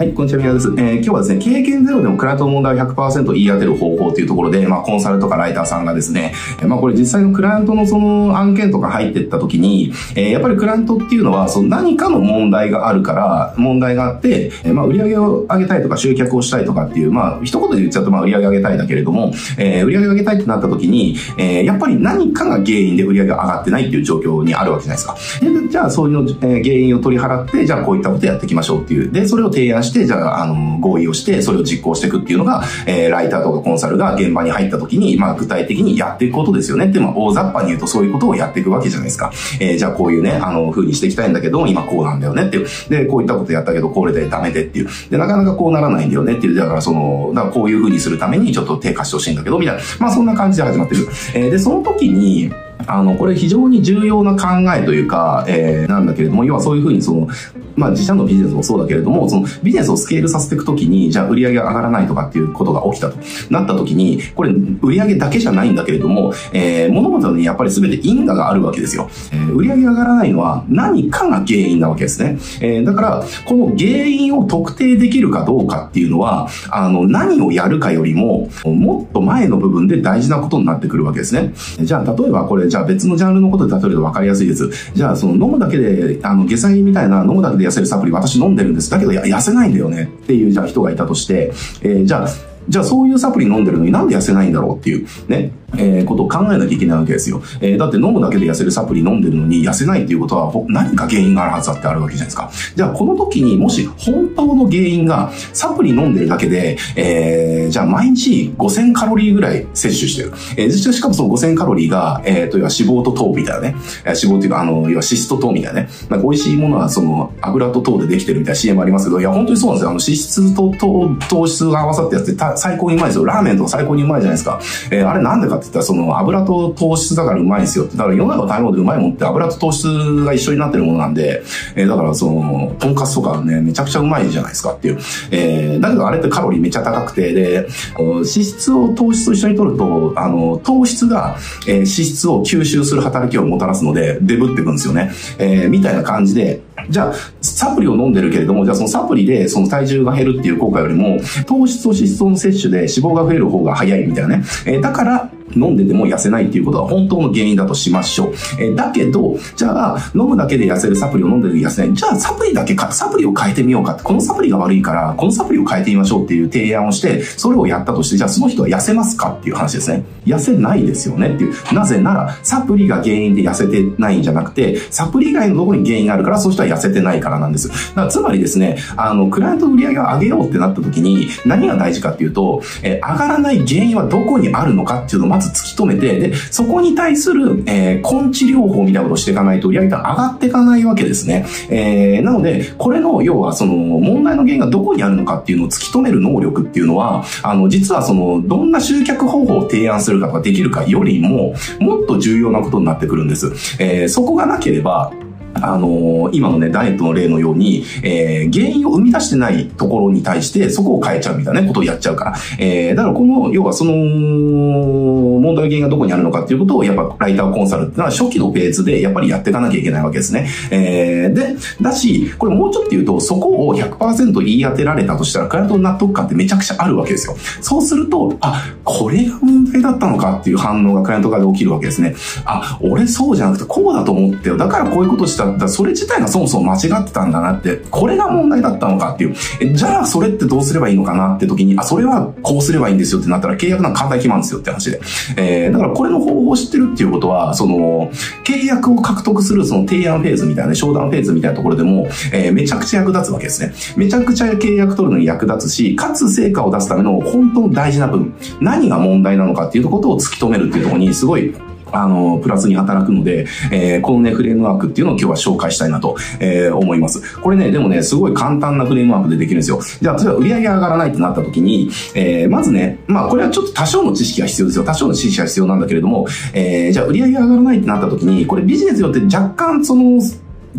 はい、こんにちは、宮です。えー、今日はですね、経験ゼロでもクライアントの問題を100%言い当てる方法というところで、まあ、コンサルとかライターさんがですね、まあ、これ実際のクライアントのその案件とか入ってった時に、えー、やっぱりクライアントっていうのは、その何かの問題があるから、問題があって、えー、まあ、売り上げを上げたいとか集客をしたいとかっていう、まあ、一言で言っちゃうと、まあ、売り上げ上げたいだけれども、えー、売り上げ上げたいってなった時に、えー、やっぱり何かが原因で売り上げが上がってないっていう状況にあるわけじゃないですか。でじゃあ、そういうの、えー、原因を取り払って、じゃあ、こういったことやっていきましょうっていう。で、それを提案して、してじゃあ、あの、合意をして、それを実行していくっていうのが、えー、ライターとかコンサルが現場に入った時に、まあ、具体的にやっていくことですよねって、まあ、大雑把に言うとそういうことをやっていくわけじゃないですか。えー、じゃあこういうね、あの、風にしていきたいんだけど、今こうなんだよねっていう。で、こういったことやったけど、これでダメでっていう。で、なかなかこうならないんだよねっていう。だからその、だからこういう風にするためにちょっと低下してほしいんだけど、みたいな。まあ、そんな感じで始まってる。えー、で、その時に、あの、これ非常に重要な考えというか、えー、なんだけれども、要はそういうふうにその、まあ自社のビジネスもそうだけれども、そのビジネスをスケールさせていくときに、じゃあ売り上げが上がらないとかっていうことが起きたとなったときに、これ売り上げだけじゃないんだけれども、えー、物事にやっぱり全て因果があるわけですよ。えー、売り上げが上がらないのは何かが原因なわけですね。えー、だから、この原因を特定できるかどうかっていうのは、あの、何をやるかよりも、もっと前の部分で大事なことになってくるわけですね。じゃあ、例えばこれ、じゃあ別のジャンルのことで例えると分かりやすいです。じゃあ、その飲むだけで、あの、下剤みたいな飲むだけで痩せるサプリ私飲んでるんです。だけど痩せないんだよねっていう、じゃあ人がいたとして、えー、じゃあ、じゃあそういうサプリ飲んでるのになんで痩せないんだろうっていう、ね。えー、ことを考えなきゃいけないわけですよ。えー、だって飲むだけで痩せるサプリ飲んでるのに痩せないっていうことは何か原因があるはずだってあるわけじゃないですか。じゃあこの時にもし本当の原因がサプリ飲んでるだけで、えー、じゃあ毎日5000カロリーぐらい摂取してる。えー、しかもその5000カロリーが、えー、と、要は脂肪と糖みたいなね。脂肪っていうか、あの、要は脂質と糖みたいなね。なんか美味しいものはその油と糖でできてるみたいな CM ありますけど、いや本当にそうなんですよ。あの脂質と糖、糖質が合わさってやって最高にうまいですよ。ラーメンとか最高にうまいじゃないですか。えー、あれなんでかって言ったらその油と糖質だからうまいんですよって。だから世の中の食べ物でうまいもんって油と糖質が一緒になってるものなんで、えー、だからその、とんかつとかね、めちゃくちゃうまいじゃないですかっていう。えー、だけどあれってカロリーめっちゃ高くて、で、脂質を糖質と一緒に取ると、あの、糖質が、えー、脂質を吸収する働きをもたらすので、デブってくんですよね。えー、みたいな感じで、じゃあ、サプリを飲んでるけれども、じゃあそのサプリでその体重が減るっていう効果よりも、糖質と脂質の摂取で脂肪が増える方が早いみたいなね。えー、だから、飲んでても痩せないっていうことは本当の原因だとしましょう。えー、だけど、じゃあ、飲むだけで痩せるサプリを飲んでる痩せない。じゃあ、サプリだけか、サプリを変えてみようか。このサプリが悪いから、このサプリを変えてみましょうっていう提案をして、それをやったとして、じゃあその人は痩せますかっていう話ですね。痩せないですよねっていう。なぜなら、サプリが原因で痩せてないんじゃなくて、サプリ以外のところに原因があるから、その人は痩せてないからなんです。だからつまりですね、あの、クライアント売り上げを上げようってなった時に、何が大事かっていうと、えー、上がらない原因はどこにあるのかっていうのをず突き止めて、で、そこに対する、えー、根治療法みたいなことをしていかないと、売り上げが上がっていかないわけですね。えー、なので、これの、要は、その、問題の原因がどこにあるのかっていうのを突き止める能力っていうのは、あの、実はその、どんな集客方法を提案するかとかできるかよりも、もっと重要なことになってくるんです。えー、そこがなければ、あのー、今のね、ダイエットの例のように、えー、原因を生み出してないところに対して、そこを変えちゃうみたいなことをやっちゃうから。えー、だからこの、要はその、問題原因がどこにあるのかっていうことを、やっぱライターコンサルっていうのは初期のベースでやっぱりやっていかなきゃいけないわけですね。えー、で、だし、これもうちょっと言うと、そこを100%言い当てられたとしたら、クライアントの納得感ってめちゃくちゃあるわけですよ。そうすると、あ、これが問題だったのかっていう反応がクライアント側で起きるわけですね。あ、俺そうじゃなくてこうだと思ってよ。だからこういうことした、それ自体がそもそも間違ってたんだなって、これが問題だったのかっていう。じゃあそれってどうすればいいのかなって時に、あ、それはこうすればいいんですよってなったら契約なんか簡単に決まるんですよって話で。えー、だからこれの方法を知ってるっていうことは、その、契約を獲得するその提案フェーズみたいな、商談フェーズみたいなところでも、えー、めちゃくちゃ役立つわけですね。めちゃくちゃ契約取るのに役立つし、かつ成果を出すための本当の大事な部分、何が問題なのかっていうことを突き止めるっていうところにすごいあの、プラスに働くので、えー、このね、フレームワークっていうのを今日は紹介したいなと、えー、思います。これね、でもね、すごい簡単なフレームワークでできるんですよ。じゃあ、例えば売り上げ上がらないってなった時に、えー、まずね、まあ、これはちょっと多少の知識が必要ですよ。多少の知識が必要なんだけれども、えー、じゃあ売り上げ上がらないってなった時に、これビジネスによって若干その、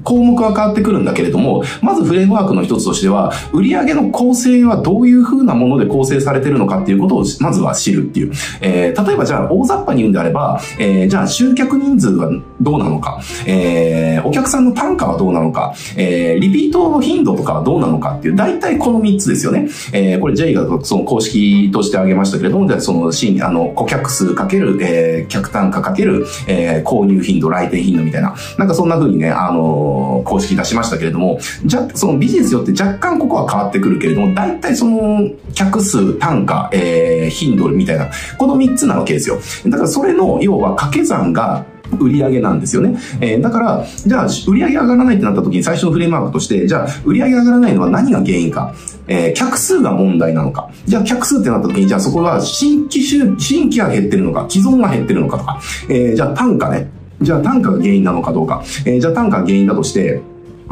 項目は変わってくるんだけれども、まずフレームワークの一つとしては、売上の構成はどういう風なもので構成されてるのかっていうことをまずは知るっていう。えー、例えばじゃあ大雑把に言うんであれば、えー、じゃあ集客人数はどうなのか、えー、お客さんの単価はどうなのか、えー、リピートの頻度とかはどうなのかっていう、大体この3つですよね。えー、これ J がその公式として挙げましたけれども、じゃあその新、あの、顧客数かける、えー、客単価かける、えー、購入頻度、来店頻度みたいな、なんかそんな風にね、あのー、公式出しましたけれども、じゃ、そのビジネスによって若干ここは変わってくるけれども、大体その、客数、単価、えー、頻度みたいな、この3つなわけですよ。だからそれの、要は掛け算が、売上なんですよね。えー、だから、じゃあ、売上上がらないってなった時に最初のフレームワークとして、じゃあ、売上上がらないのは何が原因か。えー、客数が問題なのか。じゃあ、客数ってなった時に、じゃあそこが新規、新規が減ってるのか、既存が減ってるのかとか。えー、じゃあ単価ね。じゃあ単価が原因なのかどうか。えー、じゃあ単価が原因だとして、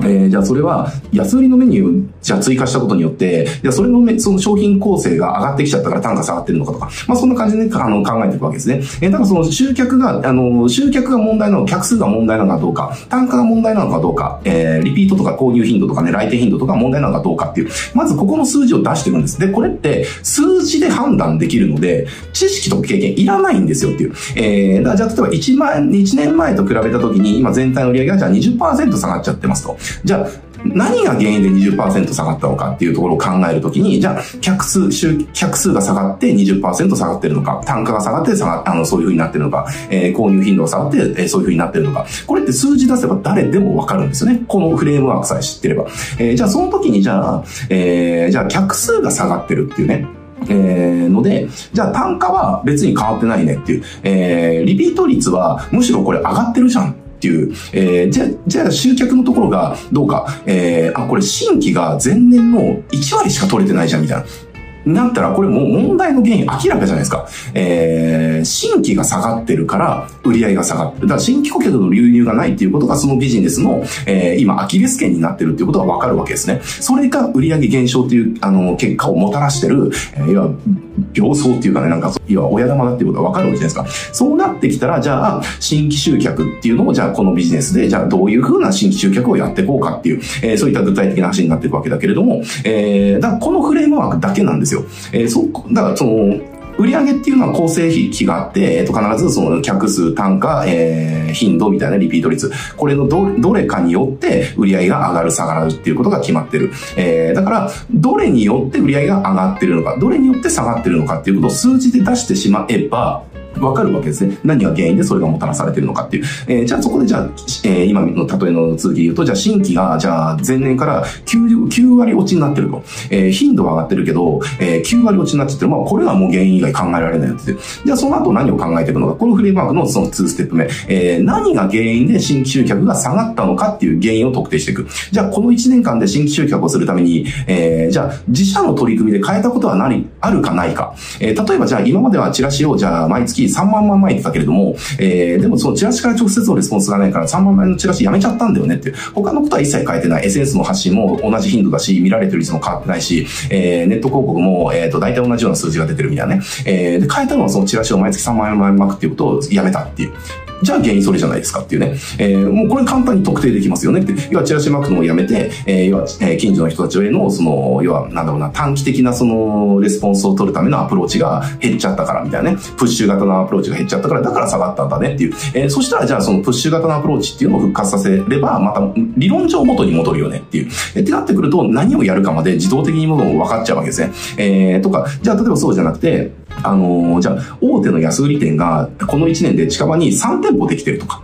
えー、じゃあそれは安売りのメニューじゃ追加したことによって、じゃあそれのめその商品構成が上がってきちゃったから単価下がってるのかとか、まあそんな感じで、ね、あの考えていくわけですね。えー、だからその集客が、あの、集客が問題なの、客数が問題なのかどうか、単価が問題なのかどうか、えー、リピートとか購入頻度とかね、来店頻度とか問題なのかどうかっていう、まずここの数字を出していくんです。で、これって数字で判断できるので、知識と経験いらないんですよっていう。えー、じゃあ例えば1万、1年前と比べた時に今全体の売り上げがじゃあ20%下がっちゃってますと。じゃあ、何が原因で20%下がったのかっていうところを考えるときに、じゃあ、客数、客数が下がって20%下がってるのか、単価が下がって下が、あの、そういう風になってるのか、えー、購入頻度が下がって、えー、そういう風になってるのか。これって数字出せば誰でもわかるんですよね。このフレームワークさえ知ってれば。えー、じゃあ、その時にじゃあ、えー、じゃあ、客数が下がってるっていうね。えー、ので、じゃあ単価は別に変わってないねっていう。えー、リピート率はむしろこれ上がってるじゃんっていう、えー、じゃあ、じゃあ集客のところがどうか、えー、あ、これ新規が前年の1割しか取れてないじゃんみたいな。なったら、これもう問題の原因明らかじゃないですか。えー、新規が下がってるから、売り上げが下がってる。だから新規顧客の流入がないっていうことが、そのビジネスの、えー、今、アキレス腱になってるっていうことがわかるわけですね。それが売り上げ減少っていう、あの、結果をもたらしてる、えー、いわ形相っていうかね、なんか、要は親玉だっていうことがわかるわけじゃないですか。そうなってきたら、じゃあ、新規集客っていうのを、じゃあ、このビジネスで、じゃあ、どういうふうな新規集客をやっていこうかっていう、えー、そういった具体的な話になっていくわけだけれども、えー、だからこのフレームワークだけなんですよ。えー、そ、だからその、売上っていうのは構成比があって、えっと、必ずその客数、単価、えー、頻度みたいなリピート率。これのど、どれかによって売り上げが上がる、下がるっていうことが決まってる。えー、だから、どれによって売り上げが上がってるのか、どれによって下がってるのかっていうことを数字で出してしまえば、わかるわけですね。何が原因でそれがもたらされてるのかっていう。えー、じゃあそこでじゃあ、えー、今の例えの続きで言うと、じゃあ新規が、じゃあ前年から 9, 9割落ちになってると。えー、頻度は上がってるけど、えー、9割落ちになっちゃってる。まあこれはもう原因以外考えられないやつで。じゃあその後何を考えていくのか。このフレームワークのその2ステップ目。えー、何が原因で新規集客が下がったのかっていう原因を特定していく。じゃあこの1年間で新規集客をするために、えー、じゃあ自社の取り組みで変えたことは何、あるかないか。えー、例えばじゃあ今まではチラシをじゃあ毎月3万枚撒いてたけれども、えー、でもそのチラシから直接のレスポンスがないから3万枚のチラシやめちゃったんだよねって。他のことは一切変えてない。SNS の発信も同じ頻度だし、見られてる率も変わってないし、えー、ネット広告も、えっ、ー、と、大体同じような数字が出てるみたいなね。えー、で、変えたのはそのチラシを毎月3万円撒くっていうことをやめたっていう。じゃあ原因それじゃないですかっていうね。えー、もうこれ簡単に特定できますよねって。要はチラシ撒くのをやめて、えー、要は、えー、近所の人たちへの、その、要は、なんだろうな、短期的なその、レスポンスを取るためのアプローチが減っちゃったからみたいなね。プッシュ型のアプローチが減っちゃったから、だから下がったんだねっていう。えー、そしたらじゃあそのプッシュ型のアプローチっていうのを復活させれば、また理論上元に戻るよねっていう。えー、ってなってくると、何をやるかまで自動的にものも分かっちゃうわけですね。えー、とか、じゃあ例えばそうじゃなくて、あのー、じゃあ、大手の安売り店が、この1年で近場に3店舗できてるとか。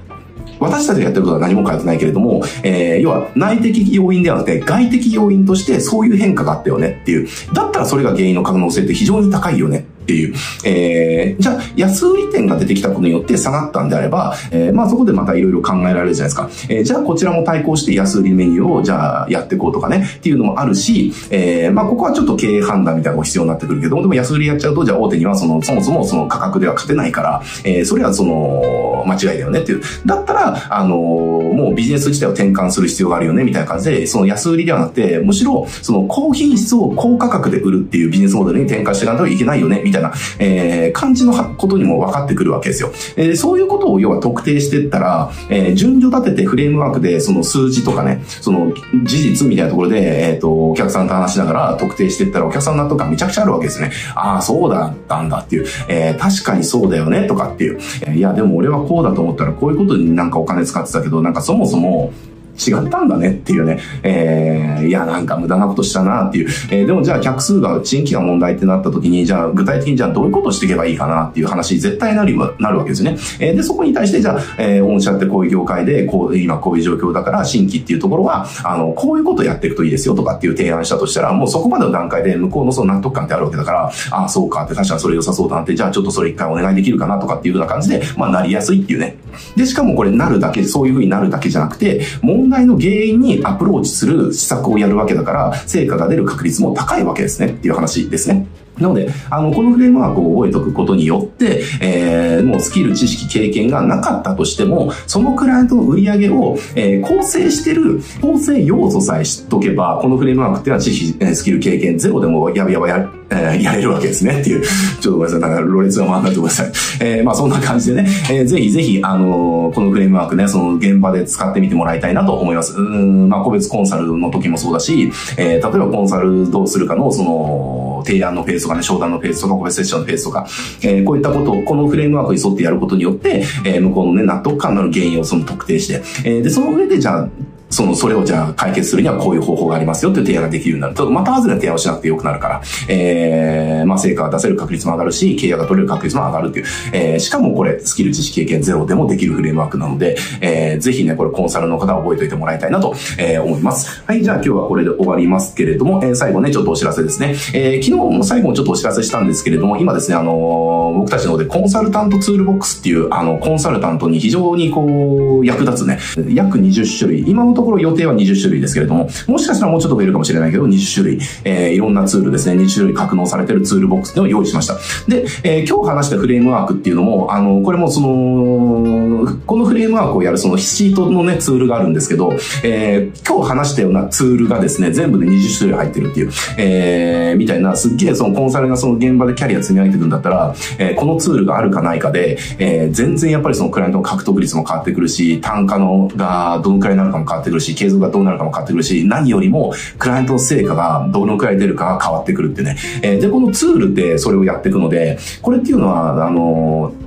私たちがやってることは何も変えてないけれども、えー、要は内的要因ではなくて外的要因としてそういう変化があったよねっていう。だったらそれが原因の可能性って非常に高いよねっていう。えー、じゃあ、安売り店が出てきたことによって下がったんであれば、えー、まあそこでまたいろいろ考えられるじゃないですか。えー、じゃあこちらも対抗して安売りメニューをじゃあやっていこうとかね、っていうのもあるし、えー、まあここはちょっと経営判断みたいなのが必要になってくるけど、でも安売りやっちゃうと、じゃあ大手にはその、そもそもその価格では勝てないから、えー、それはその、間違いだよねっていう。だったら、あのー、もうビジネス自体を転換する必要があるよね、みたいな感じで、その安売りではなくて、むしろ、その高品質を高価格で売るっていうビジネスモデルに転換していかないといけないよね、みたいなたいな、えー、感じのことにも分かってくるわけですよ。えー、そういうことを要は特定していったら、えー、順序立ててフレームワークでその数字とかね、その事実みたいなところで、えっ、ー、と、お客さんと話しながら特定していったらお客さんの納得感めちゃくちゃあるわけですね。ああ、そうだったんだっていう、えー、確かにそうだよねとかっていう。いや、でも俺はこうだと思ったらこういうことになんかお金使ってたけど、なんかそもそも、違ったんだねっていうね、えー、いや、なんか無駄なことしたなっていう。えー、でもじゃあ客数が、新規が問題ってなった時に、じゃあ具体的にじゃあどういうことをしていけばいいかなっていう話絶対なるなるわけですね。えー、で、そこに対してじゃあ、えー、御社ってこういう業界で、こう、今こういう状況だから新規っていうところは、あの、こういうことやっていくといいですよとかっていう提案したとしたら、もうそこまでの段階で向こうのその納得感ってあるわけだから、ああ、そうかって確かにそれ良さそうだなって、じゃあちょっとそれ一回お願いできるかなとかっていうような感じで、まあなりやすいっていうね。で、しかもこれなるだけ、そういうふうになるだけじゃなくて、問題の原因にアプローチする施策をやるわけだから、成果が出る確率も高いわけですねっていう話ですね。なので、あの、このフレームワークを覚えておくことによって、えー、もうスキル、知識、経験がなかったとしても、そのクライアントの売り上げを、えー、構成してる、構成要素さえ知っとけば、このフレームワークっていうのは知識、スキル、経験ゼロでもやばやばや、えー、やれるわけですねっていう。ちょっとごめんなさい。なんか、ろれつが回んないてください。えー、まあそんな感じでね、えー、ぜひぜひ、あのー、このフレームワークね、その現場で使ってみてもらいたいなと思います。うん、まあ個別コンサルの時もそうだし、えー、例えばコンサルどうするかの、その、提案のフェーズとかね、商談のフェーズとか、個別セッションのフェーズとか、えー、こういったことを、このフレームワークに沿ってやることによって、えー、向こうのね、納得感のある原因をその特定して、えー、で、その上で、じゃあ、その、それをじゃあ解決するにはこういう方法がありますよっていう提案ができるようになると、また外れの提案をしなくてよくなるから、えー、まあ、成果が出せる確率も上がるし、契約が取れる確率も上がるっていう、えー、しかもこれ、スキル知識経験ゼロでもできるフレームワークなので、えー、ぜひね、これコンサルの方覚えておいてもらいたいなと、えー、思います。はい、じゃあ今日はこれで終わりますけれども、えー、最後ね、ちょっとお知らせですね。えー、昨日も最後にちょっとお知らせしたんですけれども、今ですね、あのー、僕たちの方でコンサルタントツールボックスっていう、あの、コンサルタントに非常にこう、役立つね、約20種類、今のところ予定は20種類ですけれども、もしかしたらもうちょっと増えるかもしれないけど、20種類、えー、いろんなツールですね、20種類格納されてるツールボックスを用意しました。で、えー、今日話したフレームワークっていうのも、あの、これもその、このフレームワークをやるそのシートのね、ツールがあるんですけど、えー、今日話したようなツールがですね、全部で20種類入ってるっていう、えー、みたいな、すっげえそのコンサルがその現場でキャリア積み上げていくんだったら、えー、このツールがあるかないかで、えー、全然やっぱりそのクライアントの獲得率も変わってくるし、単価のがどのくらいになるかも変わってくるし、継続がどうなるかも変わってくるし、何よりも、クライアントの成果がどのくらい出るかが変わってくるってね。えー、で、このツールでそれをやっていくので、これっていうのは、あのー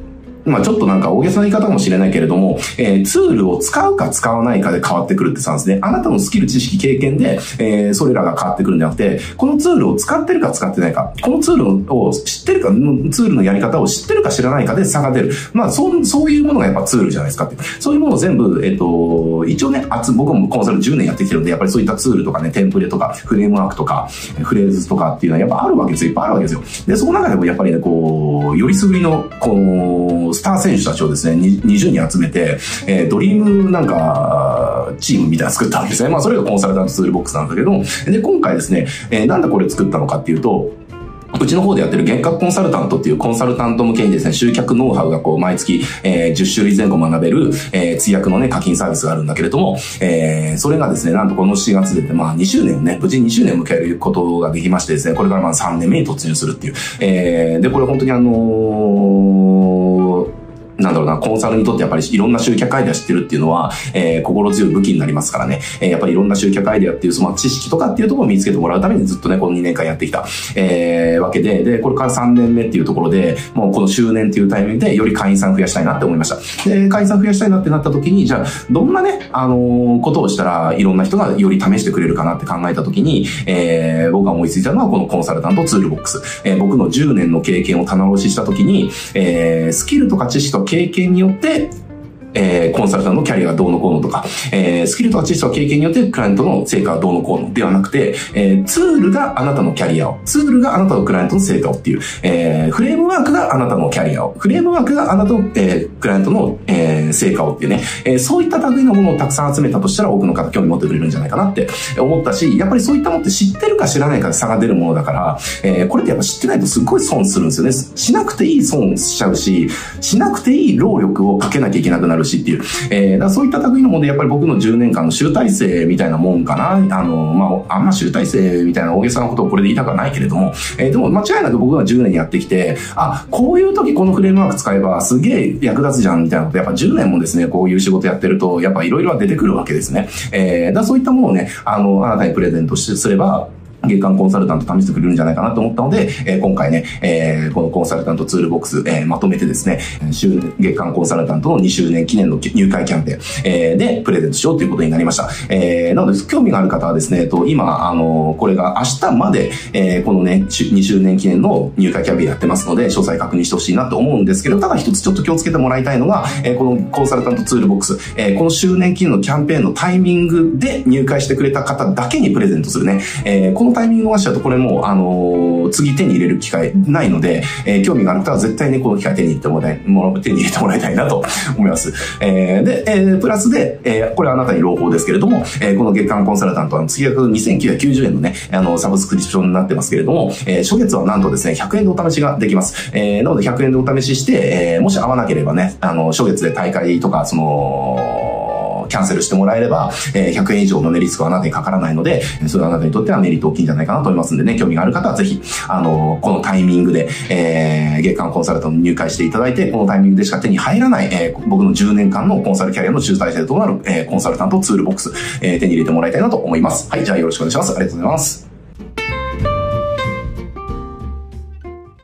まあちょっとなんか大げさな言い方かもしれないけれども、えー、ツールを使うか使わないかで変わってくるってさんですね。あなたのスキル、知識、経験で、えー、それらが変わってくるんじゃなくて、このツールを使ってるか使ってないか、このツールを知ってるか、ツールのやり方を知ってるか知らないかで差が出る。まあそう、そういうものがやっぱツールじゃないですかって。そういうものを全部、えっ、と、一応ね、僕もコンサル10年やってきてるんで、やっぱりそういったツールとかね、テンプレとか、フレームワークとか、フレーズとかっていうのはやっぱあるわけですよ。いっぱいあるわけですよ。で、その中でもやっぱりね、こう、よりすぐりの、この、スター選手たちをですね、20人集めて、えー、ドリームなんか、チームみたいなの作ったんですね。まあ、それがコンサルタントツールボックスなんだけど、で、今回ですね、えー、なんでこれ作ったのかっていうと、うちの方でやってる幻覚コンサルタントっていうコンサルタント向けにですね、集客ノウハウがこう毎月、えー、10種類前後学べる、えー、通訳のね、課金サービスがあるんだけれども、えー、それがですね、なんとこの4月で、まあ2周年をね、無事2周年を迎えることができましてですね、これからまあ3年目に突入するっていう。えー、で、これ本当にあのーなんだろうな、コンサルにとってやっぱりいろんな集客アイデア知ってるっていうのは、えー、心強い武器になりますからね。えー、やっぱりいろんな集客アイデアっていうその知識とかっていうところを見つけてもらうためにずっとね、この2年間やってきた、えー、わけで、で、これから3年目っていうところで、もうこの周年っていうタイミングでより会員さん増やしたいなって思いました。で、会員さん増やしたいなってなった時に、じゃあ、どんなね、あのー、ことをしたらいろんな人がより試してくれるかなって考えた時に、えー、僕が思いついたのはこのコンサルタントツールボックス。えー、僕の10年の経験を棚卸しした時に、えー、スキルとか知識とか経験によってえー、コンサルタントのキャリアがどうのこうのとか、えー、スキルとか知識とか経験によってクライアントの成果がどうのこうのではなくて、えー、ツールがあなたのキャリアを、ツールがあなたのクライアントの成果をっていう、えー、フレームワークがあなたのキャリアを、フレームワークがあなたの、えー、クライアントの、えー、成果をっていうね、えー、そういった類のものをたくさん集めたとしたら多くの方興味持ってくれるんじゃないかなって思ったし、やっぱりそういったものって知ってるか知らないかで差が出るものだから、えー、これってやっぱ知ってないとすっごい損するんですよね。しなくていい損しちゃうし、しなくていい労力をかけなきゃいけなくなるし、しっていう。えー、だそういった類のもので、やっぱり僕の10年間の集大成みたいなもんかな。あの、まあ、あんま集大成みたいな大げさなことをこれで言いたくはないけれども、えー、でも間違いなく僕が10年やってきて、あ、こういう時このフレームワーク使えばすげえ役立つじゃんみたいなこと、やっぱ10年もですね、こういう仕事やってると、やっぱいろいろ出てくるわけですね。えー、だそういったものをね、あの、あなたにプレゼントすれば、月間コンサルタント試してくれるんじゃないかなと思ったので、えー、今回ね、えー、このコンサルタントツールボックス、えー、まとめてですね、週月間コンサルタントの2周年記念の入会キャンペーン、えー、でプレゼントしようということになりました。えー、なので、興味がある方はですね、と今、あの、これが明日まで、えー、このね、2周年記念の入会キャンペーンやってますので、詳細確認してほしいなと思うんですけど、ただ一つちょっと気をつけてもらいたいのが、えー、このコンサルタントツールボックス、えー、この周年記念のキャンペーンのタイミングで入会してくれた方だけにプレゼントするね。えー、このこのタイミングをしちゃうとこれも、あの、次手に入れる機会ないので、えー、興味がある方は絶対にこの機会手に入れてもらい、も手に入れてもらいたいなと思います。えー、で、えー、プラスで、えー、これはあなたに朗報ですけれども、えー、この月間コンサルタントは月額2990円のね、あの、サブスクリプションになってますけれども、えー、初月はなんとですね、100円でお試しができます。えー、なので100円でお試しして、えー、もし合わなければね、あの、初月で大会とか、その、キャンセルしてもらえれば、えー、100円以上の値リスクはあなたにかからないので、それはあなたにとってはメリット大きいんじゃないかなと思いますんでね、興味がある方はぜひ、あの、このタイミングで、えー、月間コンサルタントに入会していただいて、このタイミングでしか手に入らない、えー、僕の10年間のコンサルキャリアの集大成となる、えー、コンサルタントツールボックス、えー、手に入れてもらいたいなと思います。はい、じゃあよろしくお願いします。ありがとうございます。